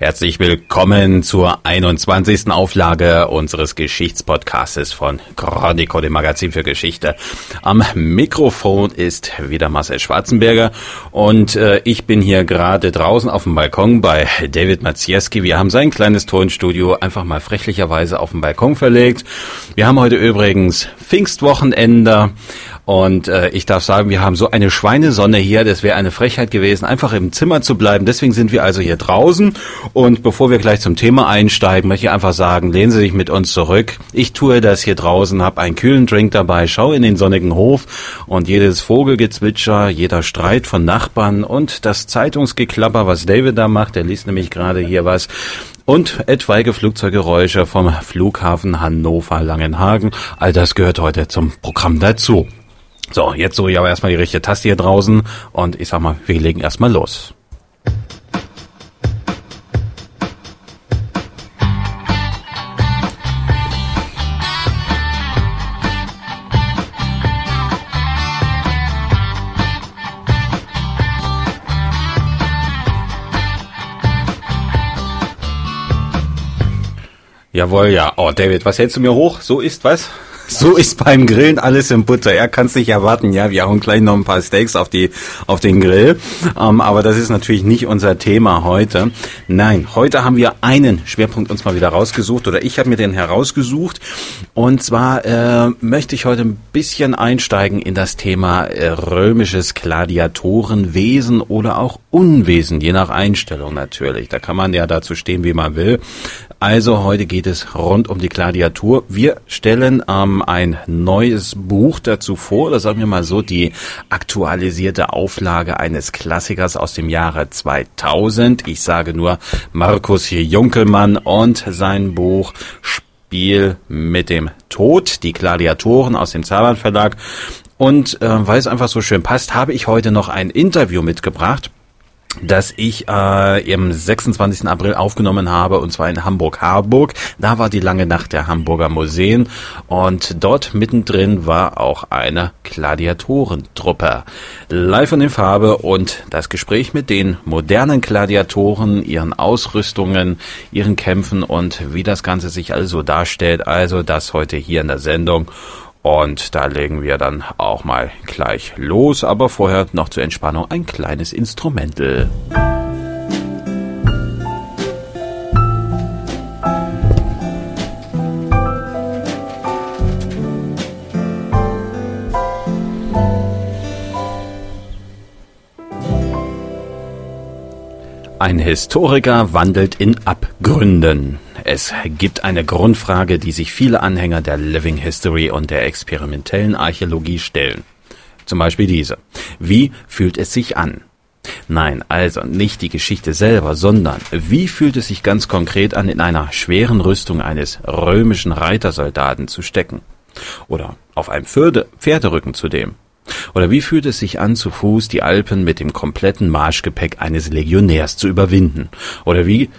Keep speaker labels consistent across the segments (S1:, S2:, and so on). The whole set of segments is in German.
S1: Herzlich willkommen zur 21. Auflage unseres Geschichtspodcasts von Chronico, dem Magazin für Geschichte. Am Mikrofon ist wieder Marcel Schwarzenberger und äh, ich bin hier gerade draußen auf dem Balkon bei David Maciejewski. Wir haben sein kleines Tonstudio einfach mal frechlicherweise auf den Balkon verlegt. Wir haben heute übrigens Pfingstwochenende und äh, ich darf sagen, wir haben so eine Schweinesonne hier, das wäre eine Frechheit gewesen, einfach im Zimmer zu bleiben. Deswegen sind wir also hier draußen. Und bevor wir gleich zum Thema einsteigen, möchte ich einfach sagen, lehnen Sie sich mit uns zurück. Ich tue das hier draußen, habe einen kühlen Drink dabei, schaue in den sonnigen Hof und jedes Vogelgezwitscher, jeder Streit von Nachbarn und das Zeitungsgeklapper, was David da macht, der liest nämlich gerade hier was, und etwaige Flugzeuggeräusche vom Flughafen Hannover-Langenhagen. All das gehört heute zum Programm dazu. So, jetzt suche ich aber erstmal die richtige Taste hier draußen und ich sag mal, wir legen erstmal los. Jawohl, ja. Oh, David, was hältst du mir hoch? So ist was? So ist beim Grillen alles in Butter. Er kann es nicht erwarten. Ja, wir hauen gleich noch ein paar Steaks auf die auf den Grill. Ähm, aber das ist natürlich nicht unser Thema heute. Nein, heute haben wir einen Schwerpunkt uns mal wieder rausgesucht oder ich habe mir den herausgesucht. Und zwar äh, möchte ich heute ein bisschen einsteigen in das Thema äh, römisches Gladiatorenwesen oder auch Unwesen, je nach Einstellung natürlich. Da kann man ja dazu stehen, wie man will. Also heute geht es rund um die Gladiatur. Wir stellen ähm, ein neues Buch dazu vor, oder sagen wir mal so, die aktualisierte Auflage eines Klassikers aus dem Jahre 2000. Ich sage nur Markus Junkelmann und sein Buch Spiel mit dem Tod, die Gladiatoren aus dem Zaban Verlag. Und äh, weil es einfach so schön passt, habe ich heute noch ein Interview mitgebracht das ich äh, im 26. April aufgenommen habe, und zwar in Hamburg-Harburg. Da war die lange Nacht der Hamburger Museen und dort mittendrin war auch eine Gladiatorentruppe. Live und in Farbe und das Gespräch mit den modernen Gladiatoren, ihren Ausrüstungen, ihren Kämpfen und wie das Ganze sich also darstellt. Also das heute hier in der Sendung. Und da legen wir dann auch mal gleich los, aber vorher noch zur Entspannung ein kleines Instrumental. Ein Historiker wandelt in Abgründen. Es gibt eine Grundfrage, die sich viele Anhänger der Living History und der experimentellen Archäologie stellen. Zum Beispiel diese. Wie fühlt es sich an? Nein, also nicht die Geschichte selber, sondern wie fühlt es sich ganz konkret an, in einer schweren Rüstung eines römischen Reitersoldaten zu stecken? Oder auf einem Pferde Pferderücken zudem? Oder wie fühlt es sich an, zu Fuß die Alpen mit dem kompletten Marschgepäck eines Legionärs zu überwinden? Oder wie,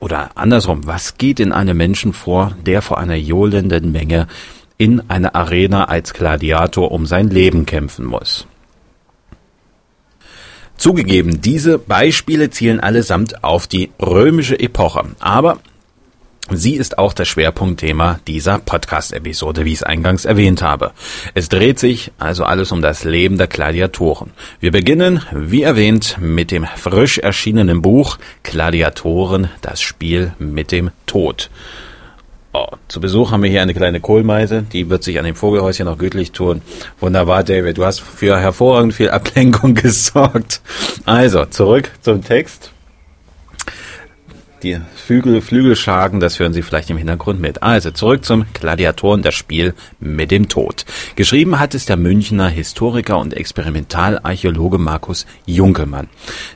S1: oder andersrum, was geht in einem Menschen vor, der vor einer johlenden Menge in einer Arena als Gladiator um sein Leben kämpfen muss? Zugegeben, diese Beispiele zielen allesamt auf die römische Epoche, aber Sie ist auch das Schwerpunktthema dieser Podcast-Episode, wie ich es eingangs erwähnt habe. Es dreht sich also alles um das Leben der Gladiatoren. Wir beginnen, wie erwähnt, mit dem frisch erschienenen Buch Gladiatoren, das Spiel mit dem Tod. Oh, zu Besuch haben wir hier eine kleine Kohlmeise, die wird sich an dem Vogelhäuschen noch gütlich tun. Wunderbar, David, du hast für hervorragend viel Ablenkung gesorgt. Also, zurück zum Text die Flügel, Flügelschagen, das hören Sie vielleicht im Hintergrund mit. Also zurück zum Gladiatoren, das Spiel mit dem Tod. Geschrieben hat es der Münchner Historiker und Experimentalarchäologe Markus Junkelmann,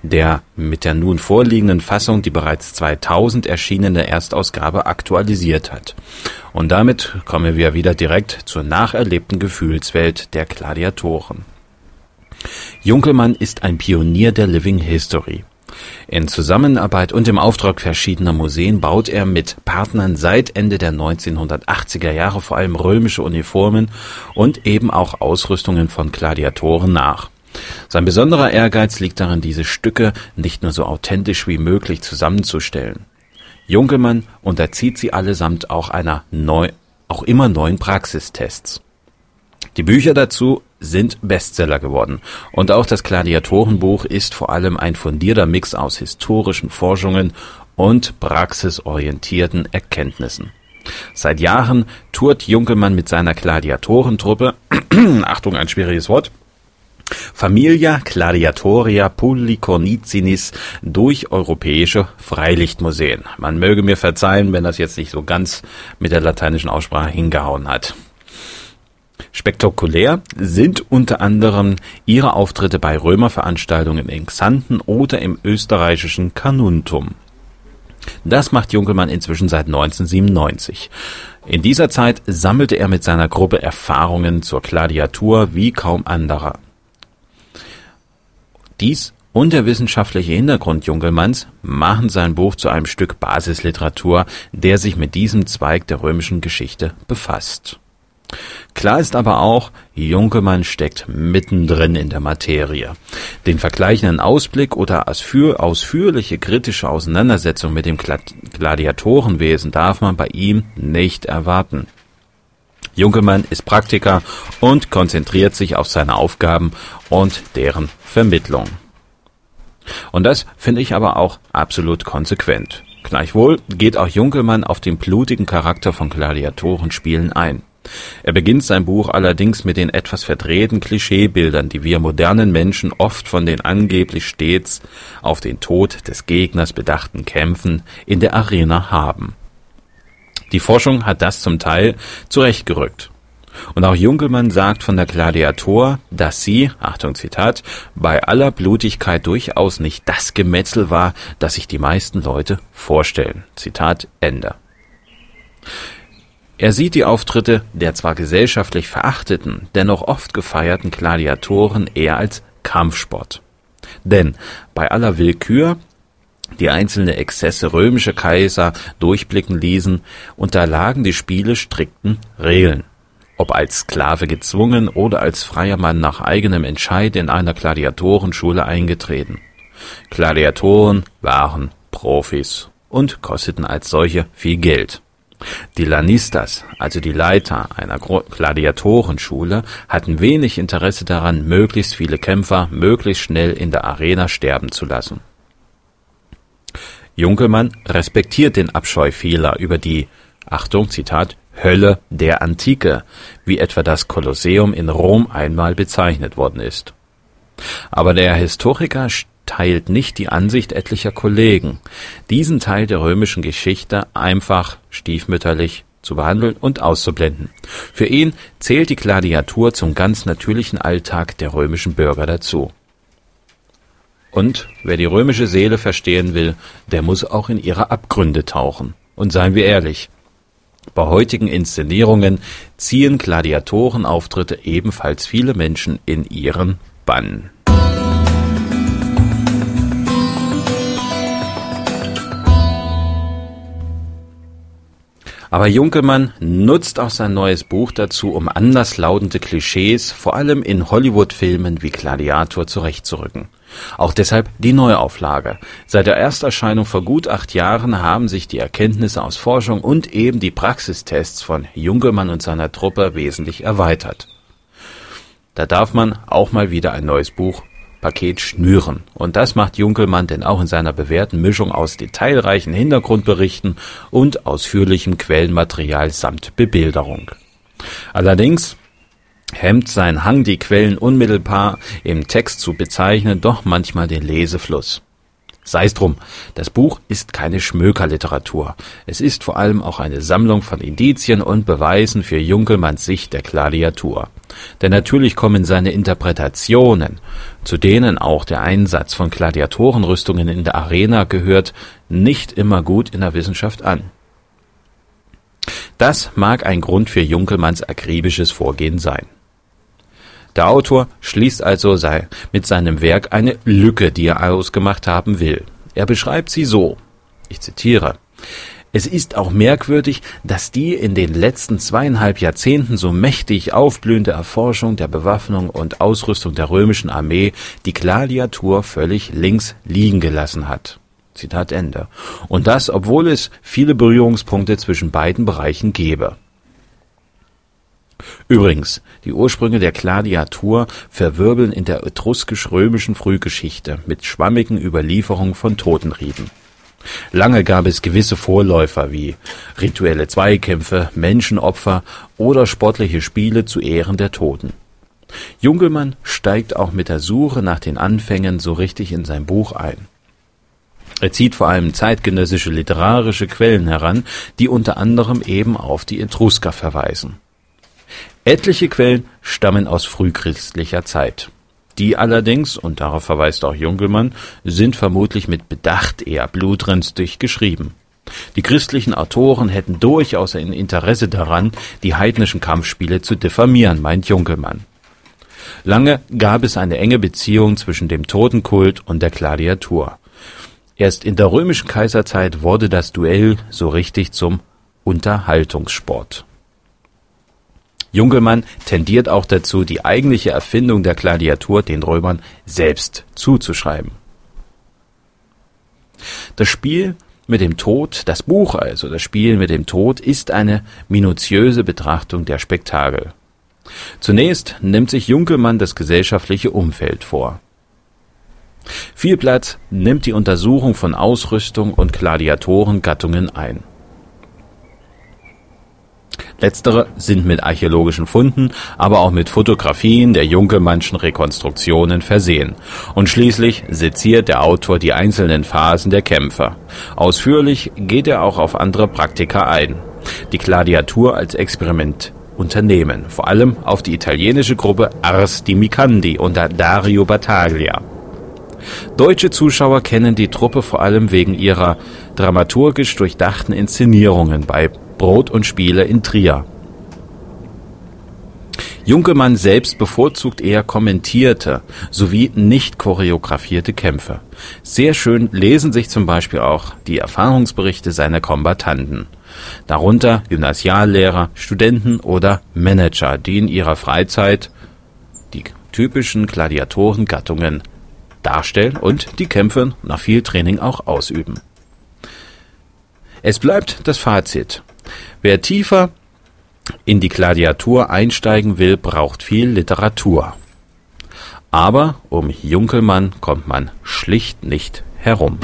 S1: der mit der nun vorliegenden Fassung die bereits 2000 erschienene Erstausgabe aktualisiert hat. Und damit kommen wir wieder direkt zur nacherlebten Gefühlswelt der Gladiatoren. Junkelmann ist ein Pionier der Living History. In Zusammenarbeit und im Auftrag verschiedener Museen baut er mit Partnern seit Ende der 1980er Jahre vor allem römische Uniformen und eben auch Ausrüstungen von Gladiatoren nach. Sein besonderer Ehrgeiz liegt darin, diese Stücke nicht nur so authentisch wie möglich zusammenzustellen. Junkelmann unterzieht sie allesamt auch einer neu, auch immer neuen Praxistests. Die Bücher dazu sind Bestseller geworden. Und auch das Gladiatorenbuch ist vor allem ein fundierter Mix aus historischen Forschungen und praxisorientierten Erkenntnissen. Seit Jahren tourt Junkelmann mit seiner Gladiatorentruppe, Achtung, ein schwieriges Wort, Familia Gladiatoria Polycornicinis durch europäische Freilichtmuseen. Man möge mir verzeihen, wenn das jetzt nicht so ganz mit der lateinischen Aussprache hingehauen hat. Spektakulär sind unter anderem ihre Auftritte bei Römerveranstaltungen in Xanten oder im österreichischen Carnuntum. Das macht Junkelmann inzwischen seit 1997. In dieser Zeit sammelte er mit seiner Gruppe Erfahrungen zur Gladiatur wie kaum anderer. Dies und der wissenschaftliche Hintergrund Junkelmanns machen sein Buch zu einem Stück Basisliteratur, der sich mit diesem Zweig der römischen Geschichte befasst. Klar ist aber auch, Junkelmann steckt mittendrin in der Materie. Den vergleichenden Ausblick oder ausführliche kritische Auseinandersetzung mit dem Gladiatorenwesen darf man bei ihm nicht erwarten. Junkelmann ist Praktiker und konzentriert sich auf seine Aufgaben und deren Vermittlung. Und das finde ich aber auch absolut konsequent. Gleichwohl geht auch Junkelmann auf den blutigen Charakter von Gladiatorenspielen ein. Er beginnt sein Buch allerdings mit den etwas verdrehten Klischeebildern, die wir modernen Menschen oft von den angeblich stets auf den Tod des Gegners bedachten Kämpfen in der Arena haben. Die Forschung hat das zum Teil zurechtgerückt. Und auch Junkelmann sagt von der Gladiator, dass sie, Achtung Zitat, bei aller Blutigkeit durchaus nicht das Gemetzel war, das sich die meisten Leute vorstellen. Zitat Ende. Er sieht die Auftritte der zwar gesellschaftlich verachteten, dennoch oft gefeierten Gladiatoren eher als Kampfsport. Denn bei aller Willkür, die einzelne Exzesse römischer Kaiser durchblicken ließen, unterlagen die Spiele strikten Regeln. Ob als Sklave gezwungen oder als freier Mann nach eigenem Entscheid in einer Gladiatorenschule eingetreten. Gladiatoren waren Profis und kosteten als solche viel Geld. Die Lanistas, also die Leiter einer Gladiatorenschule, hatten wenig Interesse daran, möglichst viele Kämpfer möglichst schnell in der Arena sterben zu lassen. Junkelmann respektiert den Abscheu vieler über die, Achtung, Zitat, Hölle der Antike, wie etwa das Kolosseum in Rom einmal bezeichnet worden ist. Aber der Historiker teilt nicht die Ansicht etlicher Kollegen, diesen Teil der römischen Geschichte einfach stiefmütterlich zu behandeln und auszublenden. Für ihn zählt die Gladiatur zum ganz natürlichen Alltag der römischen Bürger dazu. Und wer die römische Seele verstehen will, der muss auch in ihre Abgründe tauchen. Und seien wir ehrlich, bei heutigen Inszenierungen ziehen Gladiatorenauftritte ebenfalls viele Menschen in ihren Bann. Aber Junkelmann nutzt auch sein neues Buch dazu, um anderslautende Klischees, vor allem in Hollywood-Filmen wie Gladiator, zurechtzurücken. Auch deshalb die Neuauflage. Seit der Ersterscheinung vor gut acht Jahren haben sich die Erkenntnisse aus Forschung und eben die Praxistests von Junkelmann und seiner Truppe wesentlich erweitert. Da darf man auch mal wieder ein neues Buch Paket schnüren. Und das macht Junkelmann denn auch in seiner bewährten Mischung aus detailreichen Hintergrundberichten und ausführlichem Quellenmaterial samt Bebilderung. Allerdings hemmt sein Hang, die Quellen unmittelbar im Text zu bezeichnen, doch manchmal den Lesefluss. Sei es drum, das Buch ist keine Schmökerliteratur. Es ist vor allem auch eine Sammlung von Indizien und Beweisen für Junkelmanns Sicht der Gladiatur. Denn natürlich kommen seine Interpretationen, zu denen auch der Einsatz von Gladiatorenrüstungen in der Arena gehört, nicht immer gut in der Wissenschaft an. Das mag ein Grund für Junkelmanns akribisches Vorgehen sein. Der Autor schließt also mit seinem Werk eine Lücke, die er ausgemacht haben will. Er beschreibt sie so, ich zitiere, Es ist auch merkwürdig, dass die in den letzten zweieinhalb Jahrzehnten so mächtig aufblühende Erforschung der Bewaffnung und Ausrüstung der römischen Armee die Gladiatur völlig links liegen gelassen hat. Zitat Ende. Und das, obwohl es viele Berührungspunkte zwischen beiden Bereichen gäbe. Übrigens, die Ursprünge der Gladiatur verwirbeln in der etruskisch-römischen Frühgeschichte mit schwammigen Überlieferungen von Totenrieden. Lange gab es gewisse Vorläufer wie rituelle Zweikämpfe, Menschenopfer oder sportliche Spiele zu Ehren der Toten. Jungelmann steigt auch mit der Suche nach den Anfängen so richtig in sein Buch ein. Er zieht vor allem zeitgenössische literarische Quellen heran, die unter anderem eben auf die Etrusker verweisen. Etliche Quellen stammen aus frühchristlicher Zeit. Die allerdings, und darauf verweist auch Junkelmann, sind vermutlich mit Bedacht eher blutrünstig geschrieben. Die christlichen Autoren hätten durchaus ein Interesse daran, die heidnischen Kampfspiele zu diffamieren, meint Junkelmann. Lange gab es eine enge Beziehung zwischen dem Totenkult und der Gladiatur. Erst in der römischen Kaiserzeit wurde das Duell so richtig zum Unterhaltungssport. Junkelmann tendiert auch dazu, die eigentliche Erfindung der Gladiatur den Römern selbst zuzuschreiben. Das Spiel mit dem Tod, das Buch also, das Spiel mit dem Tod, ist eine minutiöse Betrachtung der Spektakel. Zunächst nimmt sich Junkelmann das gesellschaftliche Umfeld vor. Viel Platz nimmt die Untersuchung von Ausrüstung und Gladiatorengattungen ein. Letztere sind mit archäologischen Funden, aber auch mit Fotografien der Junkelmannschen Rekonstruktionen versehen. Und schließlich seziert der Autor die einzelnen Phasen der Kämpfe. Ausführlich geht er auch auf andere Praktika ein. Die Gladiatur als Experiment Unternehmen, vor allem auf die italienische Gruppe Ars di Micandi unter Dario Battaglia. Deutsche Zuschauer kennen die Truppe vor allem wegen ihrer dramaturgisch durchdachten Inszenierungen bei Brot und Spiele in Trier. Junkemann selbst bevorzugt eher kommentierte sowie nicht choreografierte Kämpfe. Sehr schön lesen sich zum Beispiel auch die Erfahrungsberichte seiner Kombattanten. Darunter Gymnasiallehrer, Studenten oder Manager, die in ihrer Freizeit die typischen Gladiatorengattungen darstellen und die Kämpfe nach viel Training auch ausüben. Es bleibt das Fazit. Wer tiefer in die Gladiatur einsteigen will, braucht viel Literatur. Aber um Junkelmann kommt man schlicht nicht herum.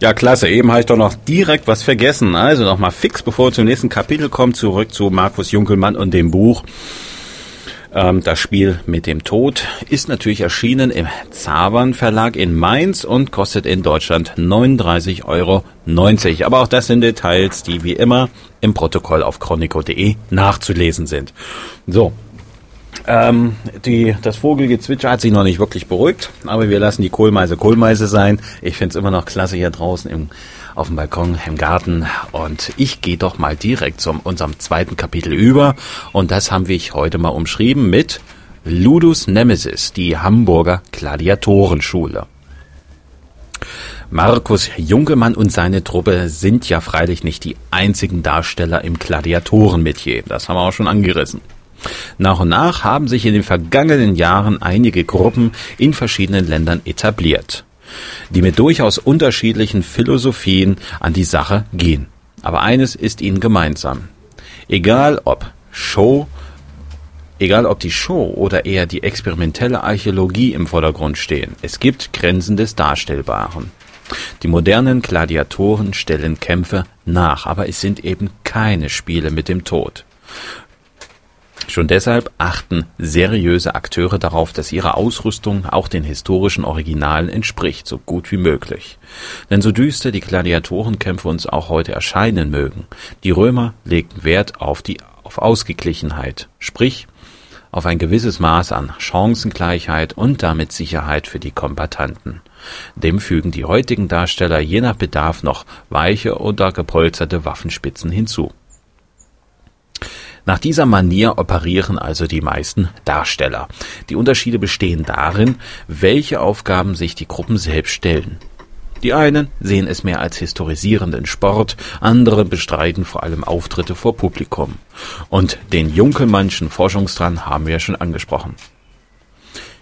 S1: Ja, klasse. Eben habe ich doch noch direkt was vergessen. Also nochmal fix, bevor wir zum nächsten Kapitel kommen, zurück zu Markus Junkelmann und dem Buch. Ähm, das Spiel mit dem Tod ist natürlich erschienen im Zabern Verlag in Mainz und kostet in Deutschland 39,90 Euro. Aber auch das sind Details, die wie immer im Protokoll auf chronico.de nachzulesen sind. So, ähm, die, das Vogelgezwitscher hat sich noch nicht wirklich beruhigt, aber wir lassen die Kohlmeise Kohlmeise sein. Ich finde es immer noch klasse hier draußen im, auf dem Balkon, im Garten. Und ich gehe doch mal direkt zu unserem zweiten Kapitel über. Und das haben wir heute mal umschrieben mit Ludus Nemesis, die Hamburger Gladiatorenschule. Markus Junkemann und seine Truppe sind ja freilich nicht die einzigen Darsteller im Gladiatorenmetier. Das haben wir auch schon angerissen. Nach und nach haben sich in den vergangenen Jahren einige Gruppen in verschiedenen Ländern etabliert, die mit durchaus unterschiedlichen Philosophien an die Sache gehen. Aber eines ist ihnen gemeinsam. Egal ob Show, egal ob die Show oder eher die experimentelle Archäologie im Vordergrund stehen, es gibt Grenzen des Darstellbaren. Die modernen Gladiatoren stellen Kämpfe nach, aber es sind eben keine Spiele mit dem Tod. Schon deshalb achten seriöse Akteure darauf, dass ihre Ausrüstung auch den historischen Originalen entspricht, so gut wie möglich. Denn so düster die Gladiatorenkämpfe uns auch heute erscheinen mögen, die Römer legten Wert auf die auf Ausgeglichenheit, sprich auf ein gewisses Maß an Chancengleichheit und damit Sicherheit für die Kombattanten. Dem fügen die heutigen Darsteller je nach Bedarf noch weiche oder gepolsterte Waffenspitzen hinzu. Nach dieser Manier operieren also die meisten Darsteller. Die Unterschiede bestehen darin, welche Aufgaben sich die Gruppen selbst stellen. Die einen sehen es mehr als historisierenden Sport, andere bestreiten vor allem Auftritte vor Publikum. Und den Junkelmannschen Forschungsdrang haben wir ja schon angesprochen.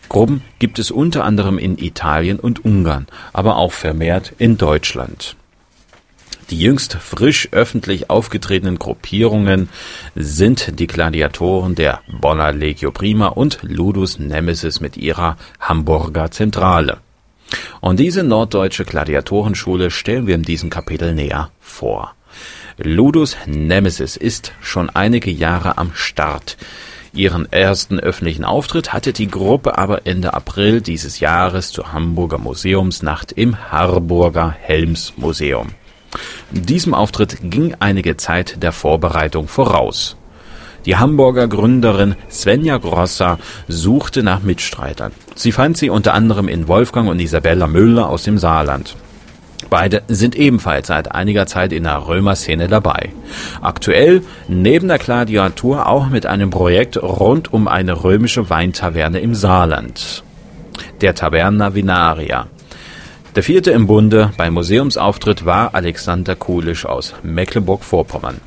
S1: Gruppen gibt es unter anderem in Italien und Ungarn, aber auch vermehrt in Deutschland. Die jüngst frisch öffentlich aufgetretenen Gruppierungen sind die Gladiatoren der Bonner Legio Prima und Ludus Nemesis mit ihrer Hamburger Zentrale. Und diese norddeutsche Gladiatorenschule stellen wir in diesem Kapitel näher vor. Ludus Nemesis ist schon einige Jahre am Start. Ihren ersten öffentlichen Auftritt hatte die Gruppe aber Ende April dieses Jahres zur Hamburger Museumsnacht im Harburger Helmsmuseum. Diesem Auftritt ging einige Zeit der Vorbereitung voraus. Die Hamburger Gründerin Svenja Grosser suchte nach Mitstreitern. Sie fand sie unter anderem in Wolfgang und Isabella Müller aus dem Saarland. Beide sind ebenfalls seit einiger Zeit in der Römer-Szene dabei. Aktuell neben der Gladiatur auch mit einem Projekt rund um eine römische Weintaverne im Saarland. Der Taverna Vinaria. Der vierte im Bunde beim Museumsauftritt war Alexander Kulisch aus Mecklenburg-Vorpommern.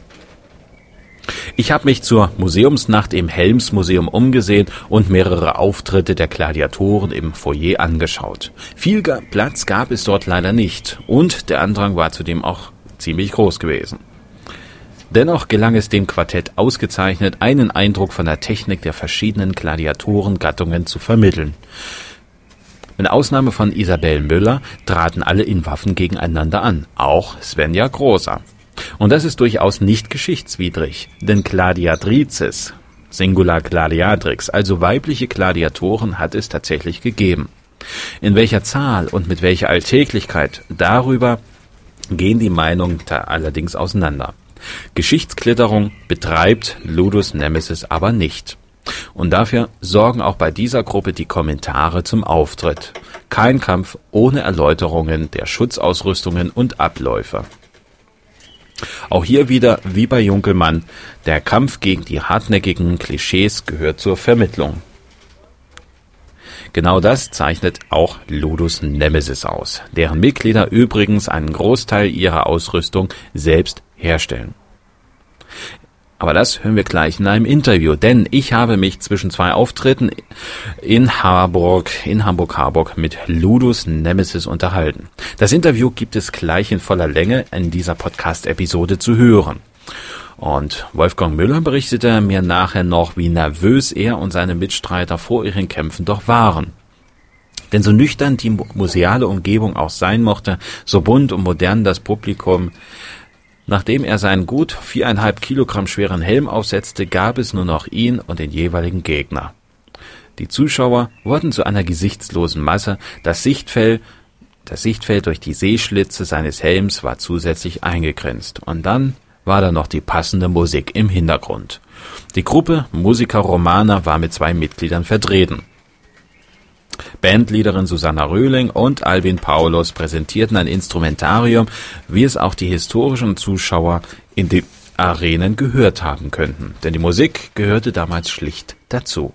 S1: Ich habe mich zur Museumsnacht im Helmsmuseum umgesehen und mehrere Auftritte der Gladiatoren im Foyer angeschaut. Viel Platz gab es dort leider nicht und der Andrang war zudem auch ziemlich groß gewesen. Dennoch gelang es dem Quartett ausgezeichnet, einen Eindruck von der Technik der verschiedenen Gladiatorengattungen zu vermitteln. Mit Ausnahme von Isabel Müller traten alle in Waffen gegeneinander an, auch Svenja Großer. Und das ist durchaus nicht geschichtswidrig, denn Gladiatrices, Singular Gladiatrix, also weibliche Gladiatoren hat es tatsächlich gegeben. In welcher Zahl und mit welcher Alltäglichkeit, darüber gehen die Meinungen allerdings auseinander. Geschichtsklitterung betreibt Ludus Nemesis aber nicht. Und dafür sorgen auch bei dieser Gruppe die Kommentare zum Auftritt. Kein Kampf ohne Erläuterungen der Schutzausrüstungen und Abläufe. Auch hier wieder, wie bei Junkelmann, der Kampf gegen die hartnäckigen Klischees gehört zur Vermittlung. Genau das zeichnet auch Ludus Nemesis aus, deren Mitglieder übrigens einen Großteil ihrer Ausrüstung selbst herstellen. Aber das hören wir gleich in einem Interview, denn ich habe mich zwischen zwei Auftritten in Harburg, in Hamburg-Harburg mit Ludus Nemesis unterhalten. Das Interview gibt es gleich in voller Länge in dieser Podcast-Episode zu hören. Und Wolfgang Müller berichtete mir nachher noch, wie nervös er und seine Mitstreiter vor ihren Kämpfen doch waren. Denn so nüchtern die museale Umgebung auch sein mochte, so bunt und modern das Publikum, Nachdem er seinen gut viereinhalb Kilogramm schweren Helm aufsetzte, gab es nur noch ihn und den jeweiligen Gegner. Die Zuschauer wurden zu einer gesichtslosen Masse, das Sichtfeld, das Sichtfeld durch die Sehschlitze seines Helms war zusätzlich eingegrenzt. Und dann war da noch die passende Musik im Hintergrund. Die Gruppe Musica Romana war mit zwei Mitgliedern vertreten. Bandleaderin Susanna Röhling und Albin Paulus präsentierten ein Instrumentarium, wie es auch die historischen Zuschauer in den Arenen gehört haben könnten, denn die Musik gehörte damals schlicht dazu.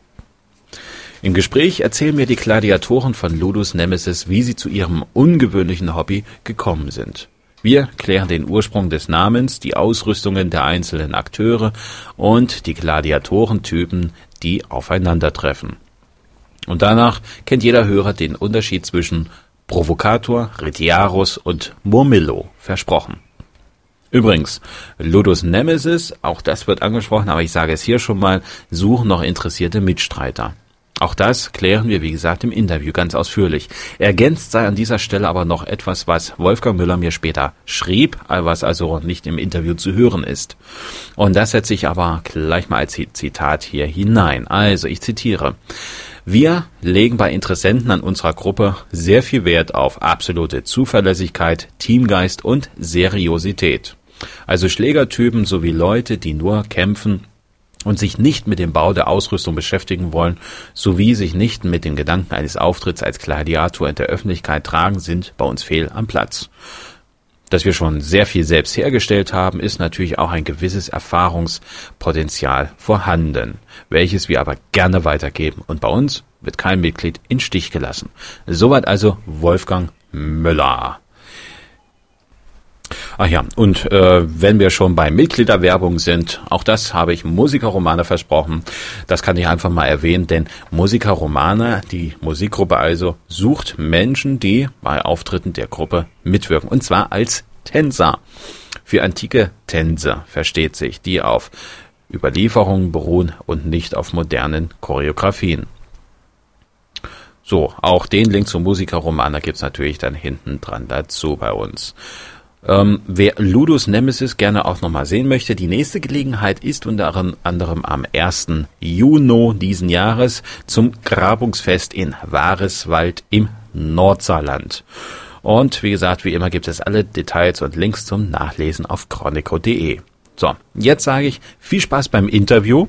S1: Im Gespräch erzählen mir die Gladiatoren von Ludus Nemesis, wie sie zu ihrem ungewöhnlichen Hobby gekommen sind. Wir klären den Ursprung des Namens, die Ausrüstungen der einzelnen Akteure und die Gladiatorentypen, die aufeinandertreffen. Und danach kennt jeder Hörer den Unterschied zwischen Provocator, Retiarus und Murmillo versprochen. Übrigens, Ludus Nemesis, auch das wird angesprochen, aber ich sage es hier schon mal, suchen noch interessierte Mitstreiter. Auch das klären wir, wie gesagt, im Interview ganz ausführlich. Ergänzt sei an dieser Stelle aber noch etwas, was Wolfgang Müller mir später schrieb, was also nicht im Interview zu hören ist. Und das setze ich aber gleich mal als Zitat hier hinein. Also, ich zitiere. Wir legen bei Interessenten an unserer Gruppe sehr viel Wert auf absolute Zuverlässigkeit, Teamgeist und Seriosität. Also Schlägertypen sowie Leute, die nur kämpfen und sich nicht mit dem Bau der Ausrüstung beschäftigen wollen, sowie sich nicht mit dem Gedanken eines Auftritts als Gladiator in der Öffentlichkeit tragen, sind bei uns fehl am Platz. Dass wir schon sehr viel selbst hergestellt haben, ist natürlich auch ein gewisses Erfahrungspotenzial vorhanden, welches wir aber gerne weitergeben. Und bei uns wird kein Mitglied in Stich gelassen. Soweit also Wolfgang Müller. Ach ja, und äh, wenn wir schon bei Mitgliederwerbung sind, auch das habe ich Musikerromane versprochen. Das kann ich einfach mal erwähnen, denn Musikerromane, die Musikgruppe also, sucht Menschen, die bei Auftritten der Gruppe mitwirken. Und zwar als Tänzer. Für antike Tänze versteht sich, die auf Überlieferungen beruhen und nicht auf modernen Choreografien. So, auch den Link zum Musikerroman, da gibt's natürlich dann hinten dran dazu bei uns. Ähm, wer Ludus Nemesis gerne auch nochmal sehen möchte, die nächste Gelegenheit ist unter anderem am 1. Juni diesen Jahres zum Grabungsfest in Wareswald im Nordsaarland. Und wie gesagt, wie immer gibt es alle Details und Links zum Nachlesen auf chronico.de. So, jetzt sage ich viel Spaß beim Interview.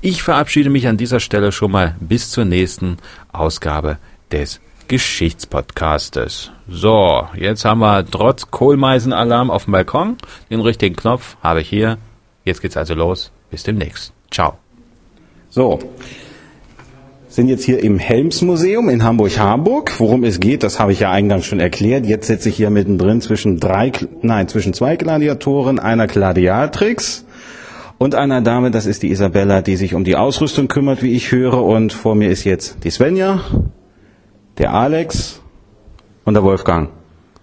S1: Ich verabschiede mich an dieser Stelle schon mal bis zur nächsten Ausgabe des Geschichtspodcastes. So, jetzt haben wir trotz Kohlmeisenalarm auf dem Balkon. Den richtigen Knopf habe ich hier. Jetzt geht's also los. Bis demnächst. Ciao.
S2: So. Sind jetzt hier im Helmsmuseum in Hamburg-Harburg. Worum es geht, das habe ich ja eingangs schon erklärt. Jetzt sitze ich hier mittendrin zwischen drei, nein, zwischen zwei Gladiatoren, einer Gladiatrix und einer Dame, das ist die Isabella, die sich um die Ausrüstung kümmert, wie ich höre. Und vor mir ist jetzt die Svenja der Alex und der Wolfgang.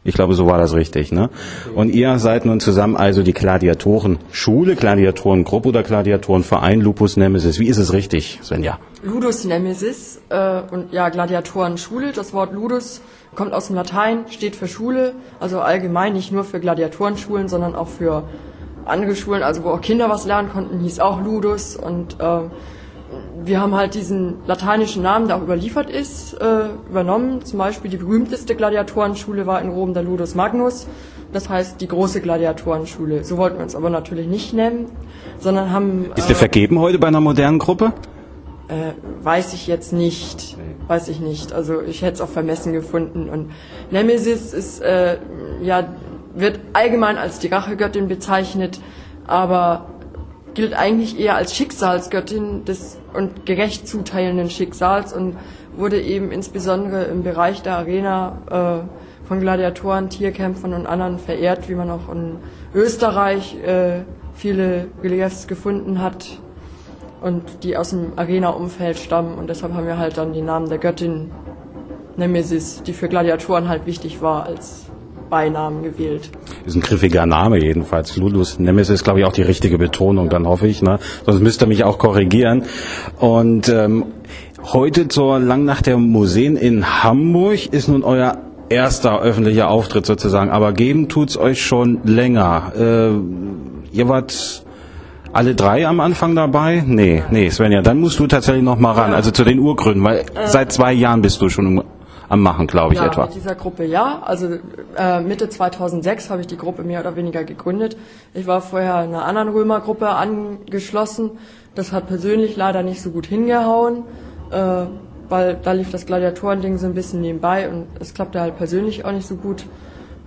S2: Ich glaube, so war das richtig. Ne? Und ihr seid nun zusammen also die Gladiatoren-Schule, Gladiatorengruppe oder Gladiatorenverein Lupus Nemesis. Wie ist es richtig, Svenja?
S3: Ludus Nemesis äh, und ja, Gladiatoren-Schule. Das Wort Ludus kommt aus dem Latein, steht für Schule, also allgemein nicht nur für Gladiatorenschulen, sondern auch für andere Schulen, also wo auch Kinder was lernen konnten, hieß auch Ludus und äh, wir haben halt diesen lateinischen Namen, der auch überliefert ist, äh, übernommen. Zum Beispiel die berühmteste Gladiatorenschule war in Rom der Ludus Magnus. Das heißt die große Gladiatorenschule. So wollten wir uns aber natürlich nicht nennen, sondern haben.
S2: Ist äh, der vergeben heute bei einer modernen Gruppe?
S3: Äh, weiß ich jetzt nicht. Weiß ich nicht. Also ich hätte es auch vermessen gefunden. Und Nemesis ist äh, ja wird allgemein als die Rachegöttin bezeichnet, aber gilt eigentlich eher als Schicksalsgöttin des und gerecht zuteilenden Schicksals und wurde eben insbesondere im Bereich der Arena äh, von Gladiatoren, Tierkämpfern und anderen verehrt, wie man auch in Österreich äh, viele Reliefs gefunden hat und die aus dem Arena-Umfeld stammen. Und deshalb haben wir halt dann die Namen der Göttin Nemesis, die für Gladiatoren halt wichtig war als Beinamen gewählt.
S2: Ist ein griffiger Name jedenfalls. Lulus Nemesis ist, glaube ich, auch die richtige Betonung, dann hoffe ich. Ne? Sonst müsst ihr mich auch korrigieren. Und ähm, heute zur Langnacht der Museen in Hamburg ist nun euer erster öffentlicher Auftritt sozusagen. Aber geben tut's euch schon länger. Äh, ihr wart alle drei am Anfang dabei? Nee, nee, Svenja, dann musst du tatsächlich noch mal ran, also zu den Urgründen, weil äh. seit zwei Jahren bist du schon am Machen, glaube ich,
S3: ja,
S2: etwa.
S3: Mit dieser Gruppe ja. Also äh, Mitte 2006 habe ich die Gruppe mehr oder weniger gegründet. Ich war vorher einer anderen Römergruppe angeschlossen. Das hat persönlich leider nicht so gut hingehauen, äh, weil da lief das Gladiatorending so ein bisschen nebenbei und es klappte halt persönlich auch nicht so gut.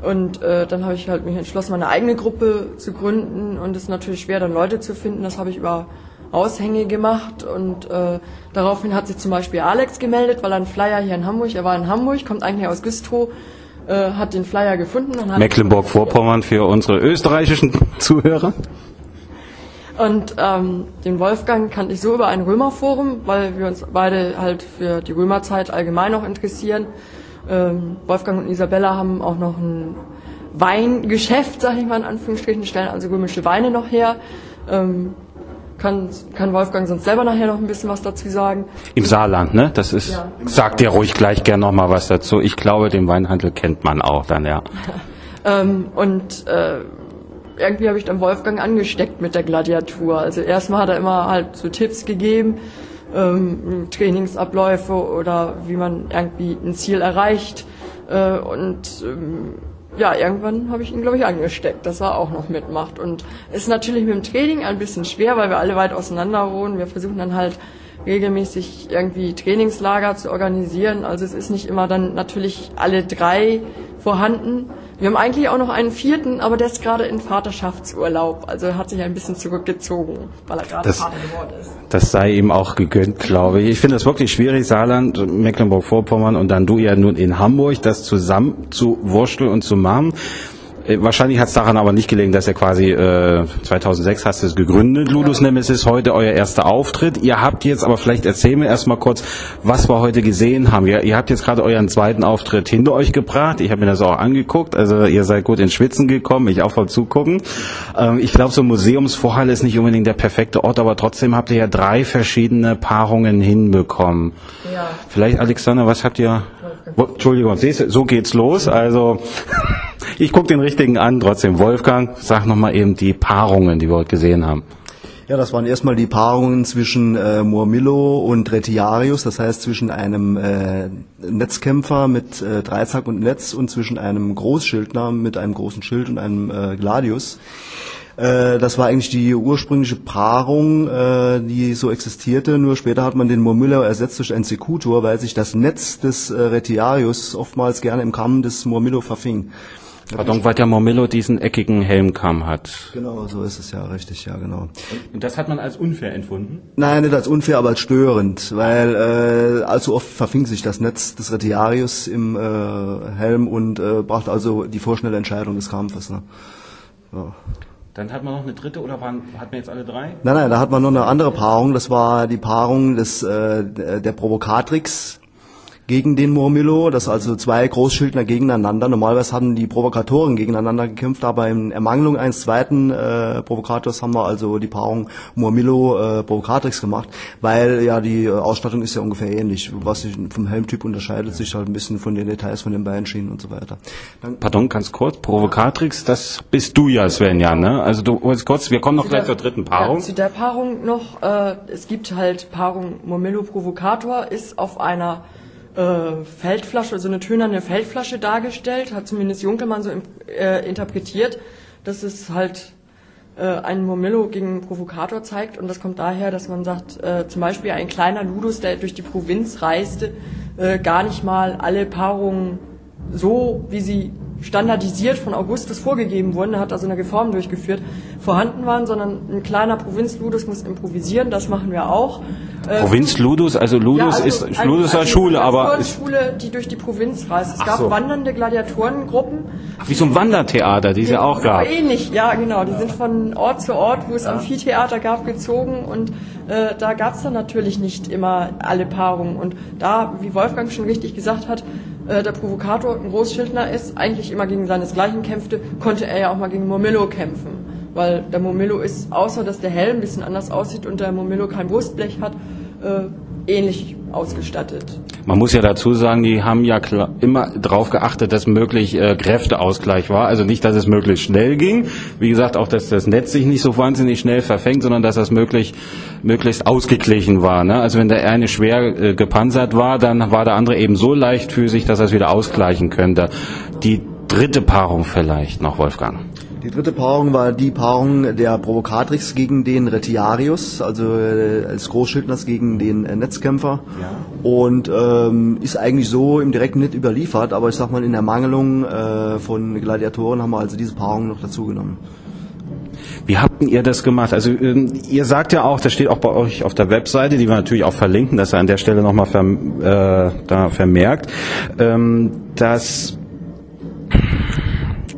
S3: Und äh, dann habe ich halt mich entschlossen, meine eigene Gruppe zu gründen und es ist natürlich schwer, dann Leute zu finden. Das habe ich über Aushänge gemacht und äh, daraufhin hat sich zum Beispiel Alex gemeldet, weil er einen Flyer hier in Hamburg, er war in Hamburg, kommt eigentlich aus Güstrow, äh, hat den Flyer gefunden.
S2: Mecklenburg-Vorpommern für unsere österreichischen Zuhörer.
S3: Und ähm, den Wolfgang kannte ich so über ein Römerforum, weil wir uns beide halt für die Römerzeit allgemein noch interessieren. Ähm, Wolfgang und Isabella haben auch noch ein Weingeschäft, sag ich mal in Anführungsstrichen, stellen also römische Weine noch her. Ähm, kann, kann Wolfgang sonst selber nachher noch ein bisschen was dazu sagen.
S1: Im Saarland, ne? Das ist,
S3: Ja.
S1: sagt dir ruhig gleich gern noch mal was dazu. Ich glaube, den Weinhandel kennt man auch dann, ja.
S3: Ähm, und äh, irgendwie habe ich dann Wolfgang angesteckt mit der Gladiatur. Also erstmal hat er immer halt so Tipps gegeben, ähm, Trainingsabläufe oder wie man irgendwie ein Ziel erreicht. Äh, und ähm, ja, irgendwann habe ich ihn, glaube ich, angesteckt, dass er auch noch mitmacht. Und ist natürlich mit dem Training ein bisschen schwer, weil wir alle weit auseinander wohnen. Wir versuchen dann halt regelmäßig irgendwie Trainingslager zu organisieren. Also es ist nicht immer dann natürlich alle drei vorhanden. Wir haben eigentlich auch noch einen vierten, aber der ist gerade in Vaterschaftsurlaub. Also er hat sich ein bisschen zurückgezogen, weil er gerade
S1: Das-
S3: Vater geworden ist.
S1: Das sei ihm auch gegönnt, glaube ich. Ich finde das wirklich schwierig, Saarland, Mecklenburg-Vorpommern und dann du ja nun in Hamburg, das zusammen zu wursteln und zu machen. Äh, Wahrscheinlich hat es daran aber nicht gelegen, dass er quasi äh, 2006 hast du es gegründet, Ludus Nemesis, heute euer erster Auftritt. Ihr habt jetzt, aber vielleicht erzählen wir erstmal kurz, was wir heute gesehen haben. Ihr, ihr habt jetzt gerade euren zweiten Auftritt hinter euch gebracht. Ich habe mir das auch angeguckt. Also ihr seid gut ins Schwitzen gekommen, ich auch voll zugucken. Ähm, ich glaube, so Museumsvorhalle ist nicht unbedingt der perfekte Ort, aber trotzdem habt ihr ja drei verschiedene Paarungen hinbekommen.
S3: Ja.
S1: Vielleicht, Alexander, was habt ihr... Entschuldigung, siehst du, so geht's los. Also ich gucke den richtigen an. Trotzdem, Wolfgang, sag nochmal eben die Paarungen, die wir heute gesehen haben.
S4: Ja, das waren erstmal die Paarungen zwischen äh, Murmillo und Retiarius, das heißt zwischen einem äh, Netzkämpfer mit äh, Dreizack und Netz und zwischen einem Großschildner mit einem großen Schild und einem äh, Gladius. Äh, Das war eigentlich die ursprüngliche Paarung, äh, die so existierte. Nur später hat man den Murmillo ersetzt durch einen Secutor, weil sich das Netz des äh, Retiarius oftmals gerne im Kamm des Murmillo verfing.
S1: Pardon, weil der Mormillo diesen eckigen Helmkamm hat.
S4: Genau, so ist es ja, richtig, ja, genau.
S1: Und das hat man als unfair empfunden?
S4: Nein, nicht als unfair, aber als störend, weil äh, allzu oft verfing sich das Netz des Retiarius im äh, Helm und äh, brachte also die vorschnelle Entscheidung des Kampfes. Ne? Ja.
S1: Dann hat man noch eine dritte oder waren, hat man jetzt alle drei?
S4: Nein, nein, da hat man noch eine andere Paarung. Das war die Paarung des äh, der Provocatrix gegen den Murmillo, das also zwei Großschildner gegeneinander. Normalerweise hatten die Provokatoren gegeneinander gekämpft, aber in Ermangelung eines zweiten äh, Provokators haben wir also die Paarung Murmillo äh, Provocatrix gemacht, weil ja die äh, Ausstattung ist ja ungefähr ähnlich. Was sich vom Helmtyp unterscheidet sich halt ein bisschen von den Details von den Beinschienen und so weiter. Dann
S1: Pardon, ganz kurz, Provocatrix, das bist du ja, Svenja, ne? Also du, jetzt kurz, wir kommen noch gleich zur dritten Paarung.
S3: Ja, zu der Paarung noch, äh, es gibt halt Paarung Murmillo Provocator, ist auf einer äh, Feldflasche, also eine tönerne Feldflasche dargestellt, hat zumindest Junkelmann so äh, interpretiert, dass es halt äh, einen Murmillo gegen einen Provokator zeigt. Und das kommt daher, dass man sagt, äh, zum Beispiel ein kleiner Ludus, der durch die Provinz reiste, äh, gar nicht mal alle Paarungen so, wie sie standardisiert von Augustus vorgegeben wurden, er hat also eine Reform durchgeführt, vorhanden waren, sondern ein kleiner Provinz-Ludus muss improvisieren, das machen wir auch. Äh,
S1: Provinz Ludus, also Ludus
S3: ja, also
S1: ist,
S3: ein-
S1: Ludus
S3: eine
S1: Schule, aber ist
S3: Schule, die durch die Provinz reist. Es
S1: Ach
S3: gab
S1: so.
S3: wandernde Gladiatorengruppen,
S1: wie so ein Wandertheater, die es ja auch gab.
S3: ähnlich, ja genau. Die sind von Ort zu Ort, wo es Amphitheater gab, gezogen und äh, da gab es dann natürlich nicht immer alle Paarungen. Und da, wie Wolfgang schon richtig gesagt hat, äh, der Provokator ein Großschildner ist, eigentlich immer gegen seinesgleichen kämpfte, konnte er ja auch mal gegen Murmillo kämpfen. Weil der Murmillo ist, außer dass der Helm ein bisschen anders aussieht und der Murmillo kein Brustblech hat, äh, ähnlich ausgestattet.
S1: Man muss ja dazu sagen, die haben ja immer darauf geachtet, dass möglich äh, Kräfteausgleich war. Also nicht, dass es möglichst schnell ging. Wie gesagt, auch, dass das Netz sich nicht so wahnsinnig schnell verfängt, sondern dass das möglich, möglichst ausgeglichen war. Ne? Also wenn der eine schwer äh, gepanzert war, dann war der andere eben so leichtfüßig, dass er es wieder ausgleichen könnte. Die dritte Paarung vielleicht noch, Wolfgang.
S4: Die dritte Paarung war die Paarung der Provocatrix gegen den Retiarius, also äh, als Großschildners gegen den äh, Netzkämpfer. Und ähm, ist eigentlich so im direkten Nicht überliefert, aber ich sag mal, in der Mangelung äh, von Gladiatoren haben wir also diese Paarung noch dazu genommen.
S1: Wie habt ihr das gemacht? Also ähm, ihr sagt ja auch, das steht auch bei euch auf der Webseite, die wir natürlich auch verlinken, dass er an der Stelle nochmal verm äh, da vermerkt, ähm, dass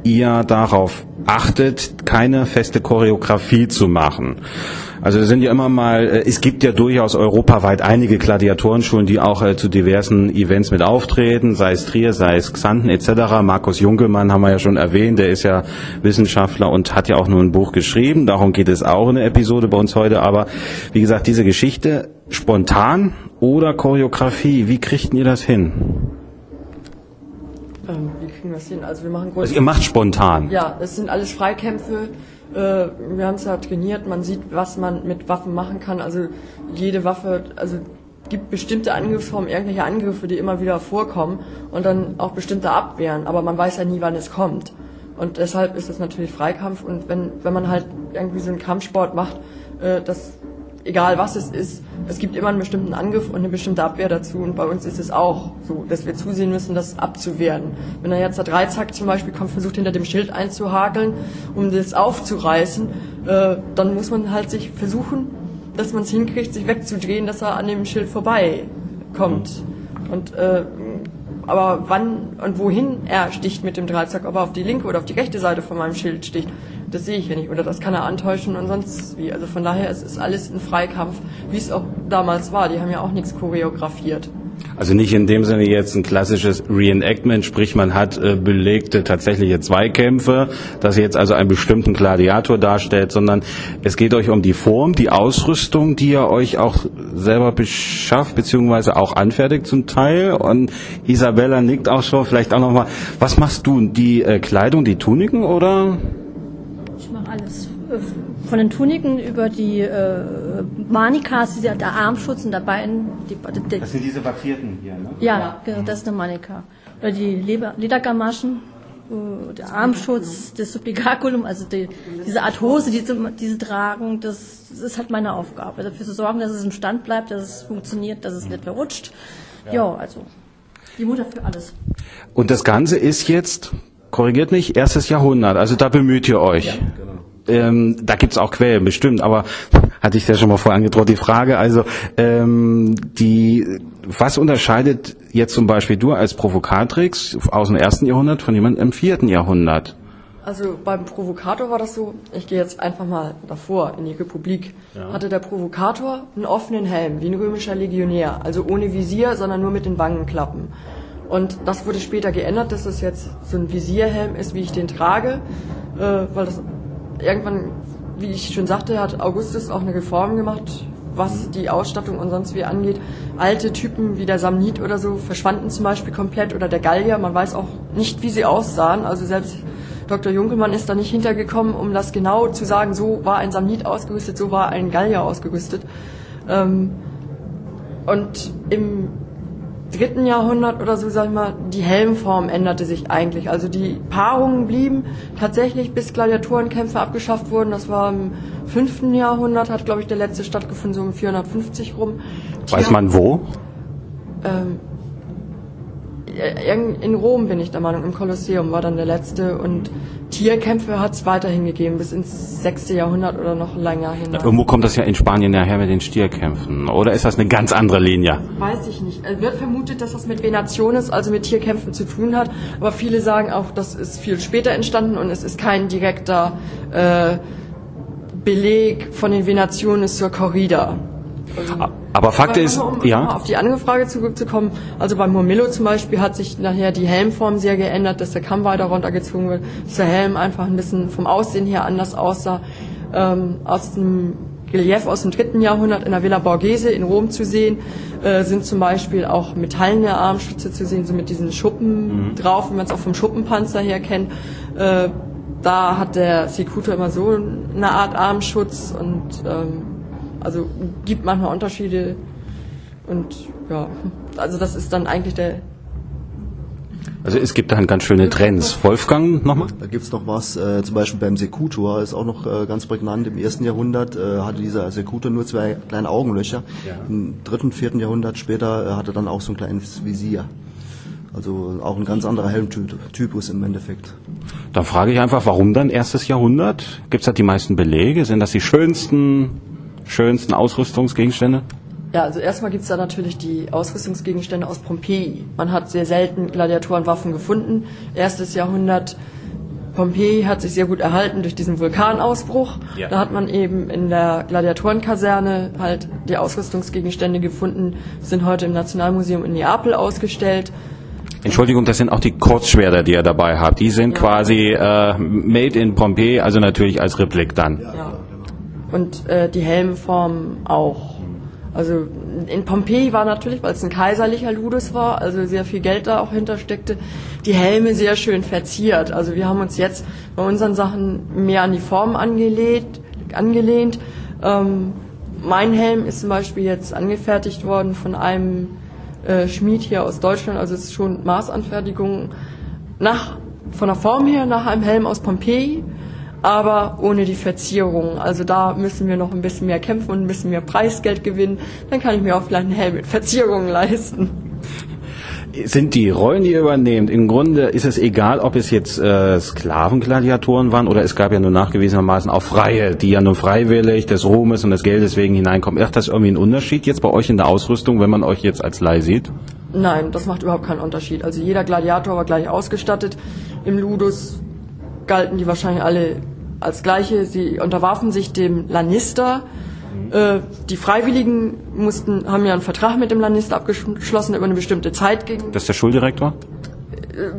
S1: ihr darauf achtet, keine feste Choreografie zu machen. Also es sind ja immer mal, äh, es gibt ja durchaus europaweit einige Gladiatorenschulen, die auch äh, zu diversen Events mit auftreten, sei es Trier, sei es Xanten etc. Markus Junkelmann haben wir ja schon erwähnt, der ist ja Wissenschaftler und hat ja auch nur ein Buch geschrieben, darum geht es auch in der Episode bei uns heute, aber wie gesagt, diese Geschichte spontan oder Choreografie, wie kriegten ihr das hin?
S3: Ähm, kriegen das hin? Also wir machen
S1: Also ihr macht spontan.
S3: Ja, es sind alles Freikämpfe. Äh, wir haben es ja trainiert. Man sieht, was man mit Waffen machen kann. Also jede Waffe, also gibt bestimmte Angriffsformen, irgendwelche Angriffe, die immer wieder vorkommen und dann auch bestimmte Abwehren. Aber man weiß ja nie, wann es kommt. Und deshalb ist es natürlich Freikampf. Und wenn wenn man halt irgendwie so einen Kampfsport macht, äh, das egal was es ist, es gibt immer einen bestimmten Angriff und eine bestimmte Abwehr dazu. Und bei uns ist es auch so, dass wir zusehen müssen, das abzuwehren. Wenn er jetzt der Dreizack zum Beispiel kommt, versucht hinter dem Schild einzuhakeln, um das aufzureißen, äh, dann muss man halt sich versuchen, dass man es hinkriegt, sich wegzudrehen, dass er an dem Schild vorbei kommt. Und äh, aber wann und wohin er sticht mit dem Dreizack, ob er auf die linke oder auf die rechte Seite von meinem Schild sticht, das sehe ich ja nicht. Oder das kann er antäuschen und sonst wie. Also von daher es ist alles ein Freikampf, wie es auch damals war. Die haben ja auch nichts choreografiert.
S1: Also nicht in dem Sinne jetzt ein klassisches Reenactment, sprich man hat äh, belegte tatsächliche Zweikämpfe, das jetzt also einen bestimmten Gladiator darstellt, sondern es geht euch um die Form, die Ausrüstung, die ihr euch auch selber beschafft, beziehungsweise auch anfertigt zum Teil. Und Isabella nickt auch schon, vielleicht auch nochmal, was machst du? Die äh, Kleidung, die Tuniken oder?
S5: Alles. Äh, Von den Tuniken über die äh, Manikas, der Armschutz und der Bein. Die, die, die,
S1: sind diese wattierten hier, ne?
S5: ja, genau, das ist eine Manika. Oder die Leber, Ledergamaschen, äh, der Armschutz, das Supplicaculum, also die, diese Art Hose, die sie, die sie tragen, das, das ist halt meine Aufgabe. Dafür zu sorgen, dass es im Stand bleibt, dass es funktioniert, dass es nicht verrutscht. Ja, also die Mutter für alles.
S1: Und das Ganze ist jetzt, korrigiert mich, erstes Jahrhundert. Also da bemüht ihr euch. Ähm, da gibt's auch Quellen, bestimmt, aber hatte ich ja schon mal vorher angedroht, die Frage, also ähm, die, was unterscheidet jetzt zum Beispiel du als Provocatrix aus dem ersten Jahrhundert von jemandem im vierten Jahrhundert?
S3: Also beim Provokator war das so, ich gehe jetzt einfach mal davor in die Republik, hatte der Provokator einen offenen Helm, wie ein römischer Legionär, also ohne Visier, sondern nur mit den Wangenklappen. Und das wurde später geändert, dass es jetzt so ein Visierhelm ist, wie ich den trage, äh, weil das irgendwann, wie ich schon sagte, hat Augustus auch eine Reform gemacht, was die Ausstattung und sonst wie angeht. Alte Typen wie der Samnit oder so verschwanden zum Beispiel komplett oder der Gallier, man weiß auch nicht, wie sie aussahen, also selbst Dr. Junkelmann ist da nicht hintergekommen, um das genau zu sagen, so war ein Samnit ausgerüstet, so war ein Gallier ausgerüstet. Ähm, und im dritten Jahrhundert oder so, sag ich mal, die Helmform änderte sich eigentlich. Also die Paarungen blieben tatsächlich, bis Gladiatorenkämpfe abgeschafft wurden. Das war im fünften Jahrhundert, hat, glaube ich, der letzte stattgefunden, so um 450 rum.
S1: Weiß man wo?
S3: Ähm, irgend- in Rom bin ich der Meinung, im Kolosseum war dann der letzte und Tierkämpfe hat es weiterhin gegeben, bis ins sechste Jahrhundert oder noch länger hinein.
S1: Irgendwo kommt das ja in Spanien nachher mit den Stierkämpfen. Oder ist das eine ganz andere Linie?
S3: Weiß ich nicht. Es wird vermutet, dass das mit Venationes, also mit Tierkämpfen zu tun hat, aber viele sagen auch, das ist viel später entstanden und es ist kein direkter äh, Beleg von den Venationes zur Corrida.
S1: Aber Fakt ist,
S3: um
S1: ja.
S3: auf die andere Frage zurückzukommen, also beim Murmillo zum Beispiel hat sich nachher die Helmform sehr geändert, dass der Kamm weiter runtergezogen wird, dass der Helm einfach ein bisschen vom Aussehen her anders aussah. Ähm, aus dem Relief aus dem dritten Jahrhundert in der Villa Borghese in Rom zu sehen, äh, sind zum Beispiel auch metallene Armschütze zu sehen, so mit diesen Schuppen drauf, wie man es auch vom Schuppenpanzer her kennt. Äh, da hat der Secutor immer so eine Art Armschutz und ähm, also gibt manchmal Unterschiede und ja, also das ist dann eigentlich der
S1: Also es gibt da ganz schöne Trends. Wolfgang nochmal?
S4: Da gibt's noch was, äh, zum Beispiel beim Sekutor, ist auch noch äh, ganz prägnant. Im ersten Jahrhundert äh, hatte dieser Sekutor nur zwei kleine Augenlöcher. Im dritten, vierten Jahrhundert später äh, hatte dann auch so ein kleines Visier. Also auch ein ganz anderer Helmtypus im Endeffekt.
S1: Dann frage ich einfach, warum dann erstes Jahrhundert? Gibt es da die meisten Belege? Sind das die schönsten, schönsten Ausrüstungsgegenstände?
S3: Ja, also erstmal gibt's da natürlich die Ausrüstungsgegenstände aus Pompeji. Man hat sehr selten Gladiatorenwaffen gefunden. Erstes Jahrhundert Pompeji hat sich sehr gut erhalten durch diesen Vulkanausbruch.
S6: Ja.
S3: Da hat man eben in der Gladiatorenkaserne halt die Ausrüstungsgegenstände gefunden, sind heute im Nationalmuseum in Neapel ausgestellt.
S1: Entschuldigung, das sind auch die Kurzschwerter, die ihr dabei habt. Die sind quasi äh, made in Pompeii, also natürlich als Replik dann.
S3: Ja. Und äh, die Helmform auch. Also in Pompeji war natürlich, weil es ein kaiserlicher Ludus war, also sehr viel Geld da auch hintersteckte, die Helme sehr schön verziert. Also wir haben uns jetzt bei unseren Sachen mehr an die Form angelehnt. angelehnt. Ähm, mein Helm ist zum Beispiel jetzt angefertigt worden von einem äh, Schmied hier aus Deutschland, also es ist schon Maßanfertigung nach, von der Form her nach einem Helm aus Pompeji, aber ohne die Verzierung. Also da müssen wir noch ein bisschen mehr kämpfen und ein bisschen mehr Preisgeld gewinnen. Dann kann ich mir auch vielleicht einen Helm mit Verzierungen leisten.
S1: Sind die Rollen, die ihr übernehmt, im Grunde ist es egal, ob es jetzt äh, Sklavengladiatoren waren oder es gab ja nur nachgewiesenermaßen auch Freie, die ja nur freiwillig des Ruhmes und des Geldes wegen hineinkommen. Macht das irgendwie einen Unterschied jetzt bei euch in der Ausrüstung, wenn man euch jetzt als Leih sieht?
S3: Nein, das macht überhaupt keinen Unterschied. Also jeder Gladiator war gleich ausgestattet. Im Ludus galten die wahrscheinlich alle als gleiche. Sie unterwarfen sich dem Lannister. Äh, die Freiwilligen mussten, haben ja einen Vertrag mit dem Lannister abgeschlossen über eine bestimmte Zeit gegen,
S1: Das ist der Schuldirektor?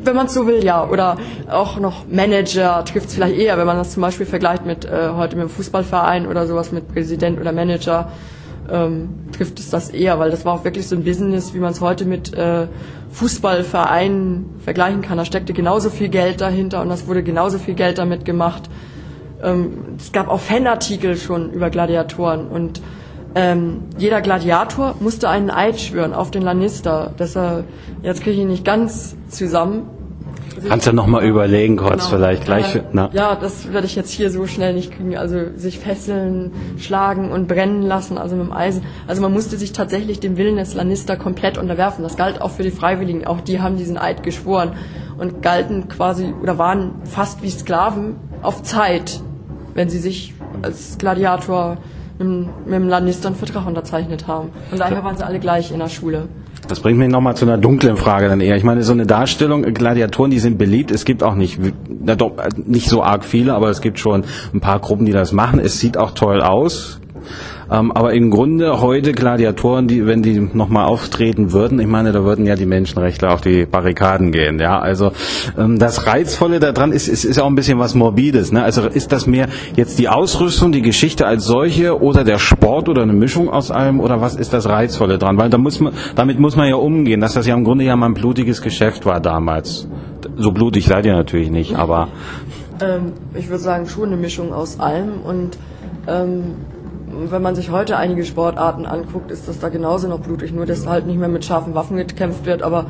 S3: wenn man es so will, ja. Oder auch noch Manager trifft es vielleicht eher, wenn man das zum Beispiel vergleicht mit äh, heute mit dem Fußballverein oder sowas mit Präsident oder Manager, ähm, trifft es das eher, weil das war auch wirklich so ein Business, wie man es heute mit äh, Fußballvereinen vergleichen kann. Da steckte genauso viel Geld dahinter und das wurde genauso viel Geld damit gemacht. Ähm, es gab auch Fanartikel schon über Gladiatoren und ähm, jeder Gladiator musste einen Eid schwören auf den Lannister. Dass er, jetzt kriege ich ihn nicht ganz zusammen.
S1: Kannst du noch mal überlegen, kurz
S3: Genau.
S1: vielleicht gleich.
S3: Äh. Ja, das werde ich jetzt hier so schnell nicht kriegen. Also sich fesseln, schlagen und brennen lassen, also mit dem Eisen. Also man musste sich tatsächlich dem Willen des Lannister komplett unterwerfen. Das galt auch für die Freiwilligen. Auch die haben diesen Eid geschworen und galten quasi oder waren fast wie Sklaven auf Zeit, wenn sie sich als Gladiator mit, mit dem Lannister einen Vertrag unterzeichnet haben. Und daher waren sie alle gleich in der Schule.
S1: Das bringt mich nochmal zu einer dunklen Frage dann eher. Ich meine, so eine Darstellung, äh, Gladiatoren, die sind beliebt. Es gibt auch nicht, na doch, äh, nicht so arg viele, aber es gibt schon ein paar Gruppen, die das machen. Es sieht auch toll aus. Ähm, aber im Grunde heute Gladiatoren, die, wenn die nochmal auftreten würden, ich meine, da würden ja die Menschenrechtler auf die Barrikaden gehen. Ja, also ähm, das Reizvolle daran ist, ist, ist auch ein bisschen was Morbides. Ne? Also ist das mehr jetzt die Ausrüstung, die Geschichte als solche oder der Sport oder eine Mischung aus allem oder was ist das Reizvolle dran? Weil da muss man, damit muss man ja umgehen, dass das ja im Grunde ja mal ein blutiges Geschäft war damals. So blutig seid ihr natürlich nicht, aber
S3: Ähm, ich würde sagen, schon eine Mischung aus allem. Und ähm, wenn man sich heute einige Sportarten anguckt, ist das da genauso noch blutig. Nur, dass halt nicht mehr mit scharfen Waffen gekämpft wird, aber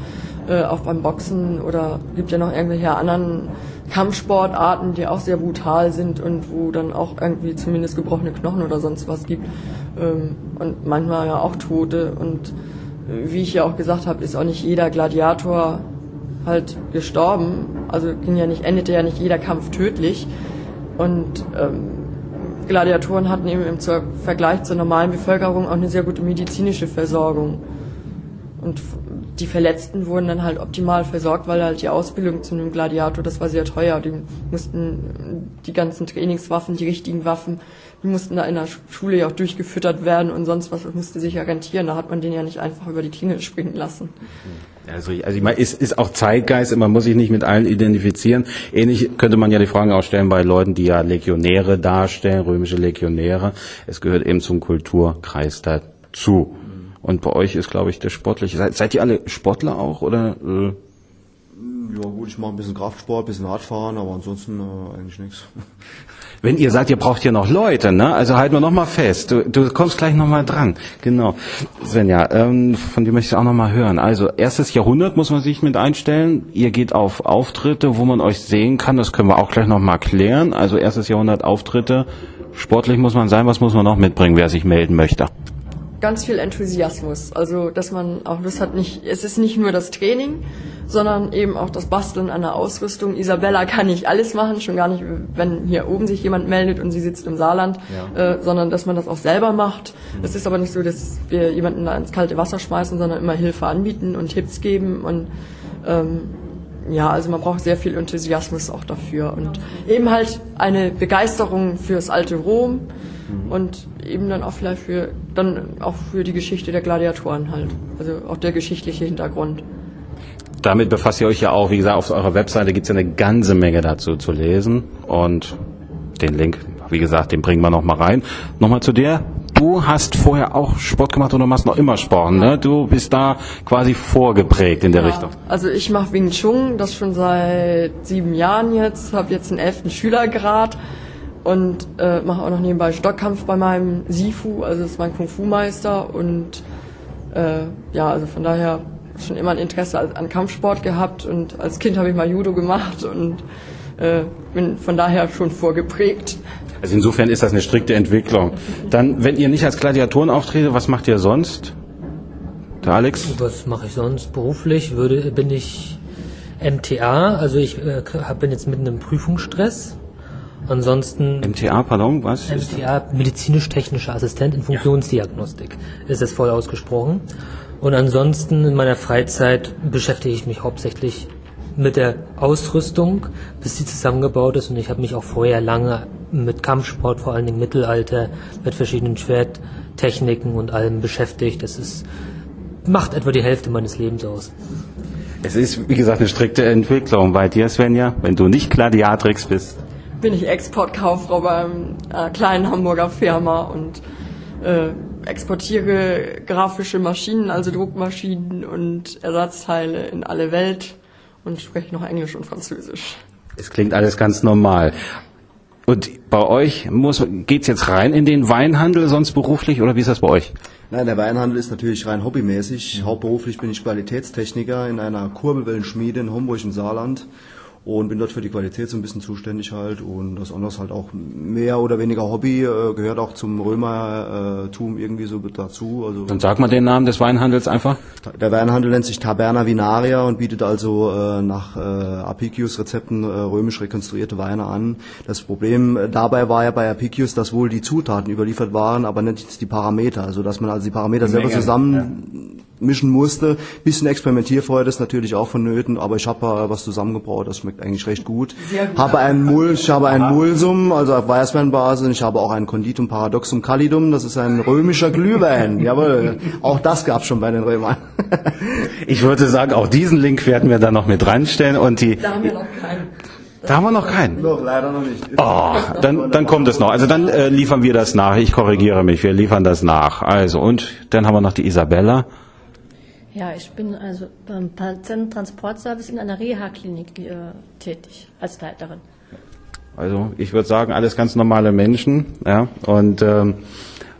S3: äh, auch beim Boxen oder gibt ja noch irgendwelche anderen Kampfsportarten, die auch sehr brutal sind und wo dann auch irgendwie zumindest gebrochene Knochen oder sonst was gibt. Ähm, und manchmal ja auch Tote. Und äh, wie ich ja auch gesagt habe, ist auch nicht jeder Gladiator halt gestorben. Also ging ja nicht, endete ja nicht jeder Kampf tödlich. Und ähm, Gladiatoren hatten eben im Vergleich zur normalen Bevölkerung auch eine sehr gute medizinische Versorgung. Und die Verletzten wurden dann halt optimal versorgt, weil halt die Ausbildung zu einem Gladiator, das war sehr teuer. Die mussten die ganzen Trainingswaffen, die richtigen Waffen, die mussten da in der Sch- Schule ja auch durchgefüttert werden und sonst was, musste sich ja rentieren. Da hat man den ja nicht einfach über die Klinge springen lassen.
S1: Also, also ich meine, es ist auch Zeitgeist, man muss sich nicht mit allen identifizieren. Ähnlich könnte man ja die Fragen auch stellen bei Leuten, die ja Legionäre darstellen, römische Legionäre. Es gehört eben zum Kulturkreis dazu. Und bei euch ist, glaube ich, der sportliche. Seid, seid ihr alle Sportler auch oder? Äh,
S4: Ja gut, ich mache ein bisschen Kraftsport, ein bisschen Radfahren, aber ansonsten äh, eigentlich nichts.
S1: wenn ihr sagt, ihr braucht ja noch Leute, ne? Also halten wir noch mal fest. Du, du kommst gleich noch mal dran. Genau. Svenja, ähm, von dir möchte ich auch noch mal hören. Also erstes Jahrhundert muss man sich mit einstellen. Ihr geht auf Auftritte, wo man euch sehen kann. Das können wir auch gleich noch mal klären. Also erstes Jahrhundert Auftritte. Sportlich muss man sein. Was muss man noch mitbringen, wer sich melden möchte?
S3: Ganz viel Enthusiasmus. Also, dass man auch Lust hat, nicht, es ist nicht nur das Training, sondern eben auch das Basteln an der Ausrüstung. Isabella kann nicht alles machen, schon gar nicht, wenn hier oben sich jemand meldet und sie sitzt im Saarland, äh, sondern dass man das auch selber macht. Es ist aber nicht so, dass wir jemanden da ins kalte Wasser schmeißen, sondern immer Hilfe anbieten und Tipps geben und ähm, ja, also man braucht sehr viel Enthusiasmus auch dafür und eben halt eine Begeisterung fürs alte Rom und eben dann auch vielleicht für dann auch für die Geschichte der Gladiatoren halt, also auch der geschichtliche Hintergrund.
S1: Damit befasst ihr euch ja auch, wie gesagt, auf eurer Webseite gibt es ja eine ganze Menge dazu zu lesen und den Link, wie gesagt, den bringen wir noch mal rein. Nochmal zu dir. Du hast vorher auch Sport gemacht oder machst noch immer Sport, ne? Du bist da quasi vorgeprägt in der
S3: Ja,
S1: Richtung.
S3: Also ich mache Wing Chun, das schon seit sieben Jahren jetzt, habe jetzt einen elften Schülergrad und äh, mache auch noch nebenbei Stockkampf bei meinem Sifu, also das ist mein Kung-Fu-Meister und äh, ja, also von daher schon immer ein Interesse an an Kampfsport gehabt und als Kind habe ich mal Judo gemacht und äh, bin von daher schon vorgeprägt.
S1: Also insofern ist das eine strikte Entwicklung. Dann, wenn ihr nicht als Gladiatoren auftretet, was macht ihr sonst? Der Alex?
S7: Was mache ich sonst beruflich? Würde, bin ich MTA, also ich äh, bin jetzt mitten im Prüfungsstress. Ansonsten
S1: MTA, pardon, was?
S7: MTA, medizinisch-technischer Assistent in Funktionsdiagnostik, ist es voll ausgesprochen. Und ansonsten in meiner Freizeit beschäftige ich mich hauptsächlich mit der Ausrüstung, bis sie zusammengebaut ist. Und ich habe mich auch vorher lange mit Kampfsport, vor allen Dingen Mittelalter, mit verschiedenen Schwerttechniken und allem beschäftigt. Das ist, macht etwa die Hälfte meines Lebens aus.
S1: Es ist, wie gesagt, eine strikte Entwicklung. Bei dir, Svenja, wenn du nicht Gladiatrix bist.
S3: bin ich Exportkauffrau bei einer kleinen Hamburger Firma und äh, exportiere grafische Maschinen, also Druckmaschinen und Ersatzteile in alle Welt und spreche noch Englisch und Französisch.
S1: Es klingt alles ganz normal. Und bei euch muss, geht's jetzt rein in den Weinhandel, sonst beruflich, oder wie ist das bei euch?
S4: Nein, der Weinhandel ist natürlich rein hobbymäßig. Hauptberuflich bin ich Qualitätstechniker in einer Kurbelwellenschmiede in Homburg im Saarland und bin dort für die Qualität so ein bisschen zuständig halt und das anderes halt auch mehr oder weniger Hobby, äh, gehört auch zum Römertum irgendwie so dazu. Also
S1: Dann sag mal den Namen des Weinhandels einfach.
S4: der Weinhandel nennt sich Taberna Vinaria und bietet also äh, nach äh, Apicius Rezepten äh, römisch rekonstruierte Weine an. Das Problem äh, dabei war ja bei Apicius, dass wohl die Zutaten überliefert waren, aber nicht die Parameter. Also dass man also die Parameter selber zusammen mischen musste. Bisschen Experimentierfreude ist natürlich auch vonnöten, aber ich habe äh, was zusammengebraut, das schmeckt eigentlich recht gut.
S3: Gut.
S4: Habe einen Mul, ich habe einen Mulsum, also auf Weißweinbasis, und ich habe auch ein Conditum Paradoxum Calidum, das ist ein römischer Glühwein. Jawohl, auch das gab's schon bei den Römern.
S1: Ich würde sagen, auch diesen Link werden wir da noch mit reinstellen und die,
S3: Da haben wir noch keinen.
S1: da haben wir noch keinen.
S4: Noch leider noch nicht.
S1: Oh, dann, dann kommt es noch. Also dann äh, liefern wir das nach. Ich korrigiere mich. Wir liefern das nach. Also und dann haben wir noch die Isabella.
S5: Ja, ich bin also beim Patiententransportservice in einer Reha-Klinik äh, tätig als Leiterin.
S1: Also ich würde sagen, alles ganz normale Menschen. Ja und ähm,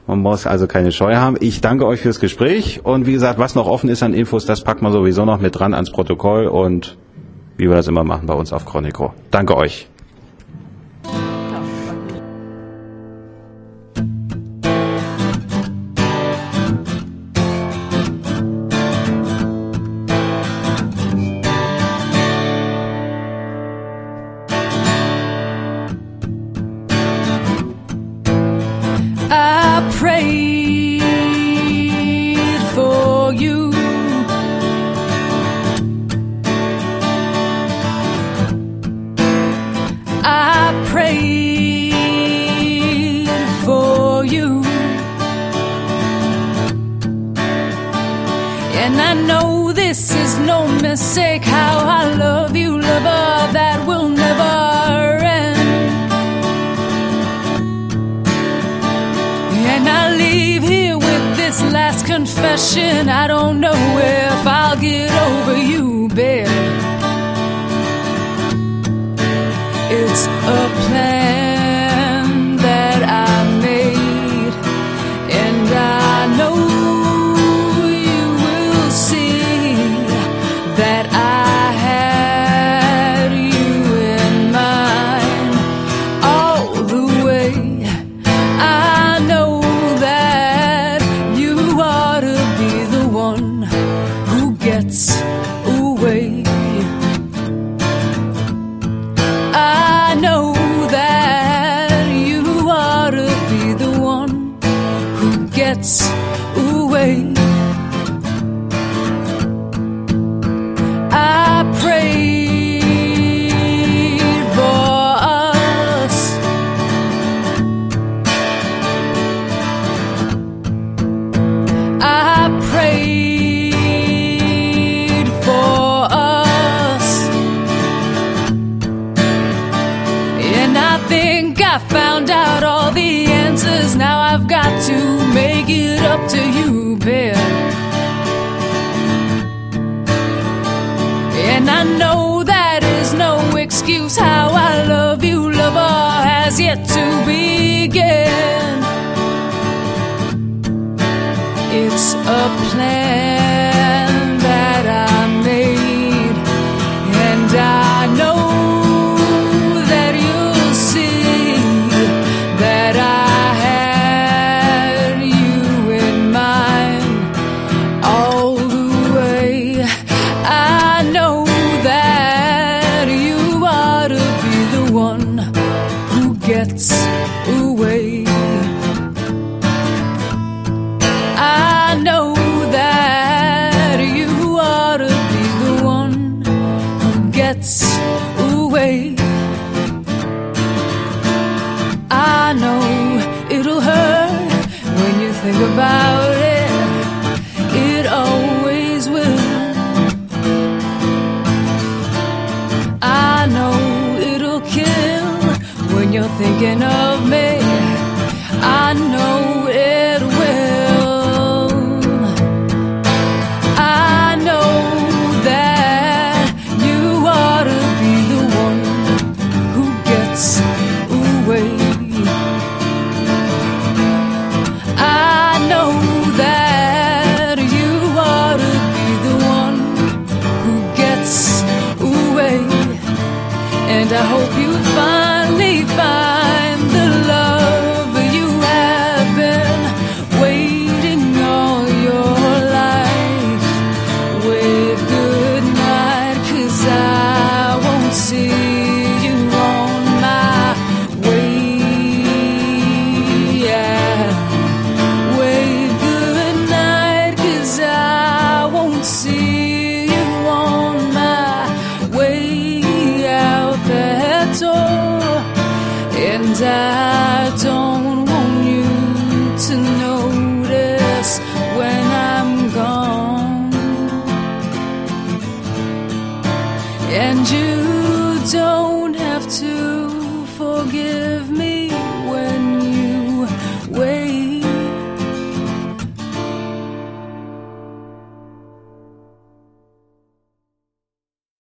S1: man muss also keine Scheu haben. Ich danke euch fürs Gespräch und wie gesagt, was noch offen ist an Infos, das packt man sowieso noch mit dran ans Protokoll und wie wir das immer machen bei uns auf Chronico. Danke euch.
S8: pray. You're thinking of me. I know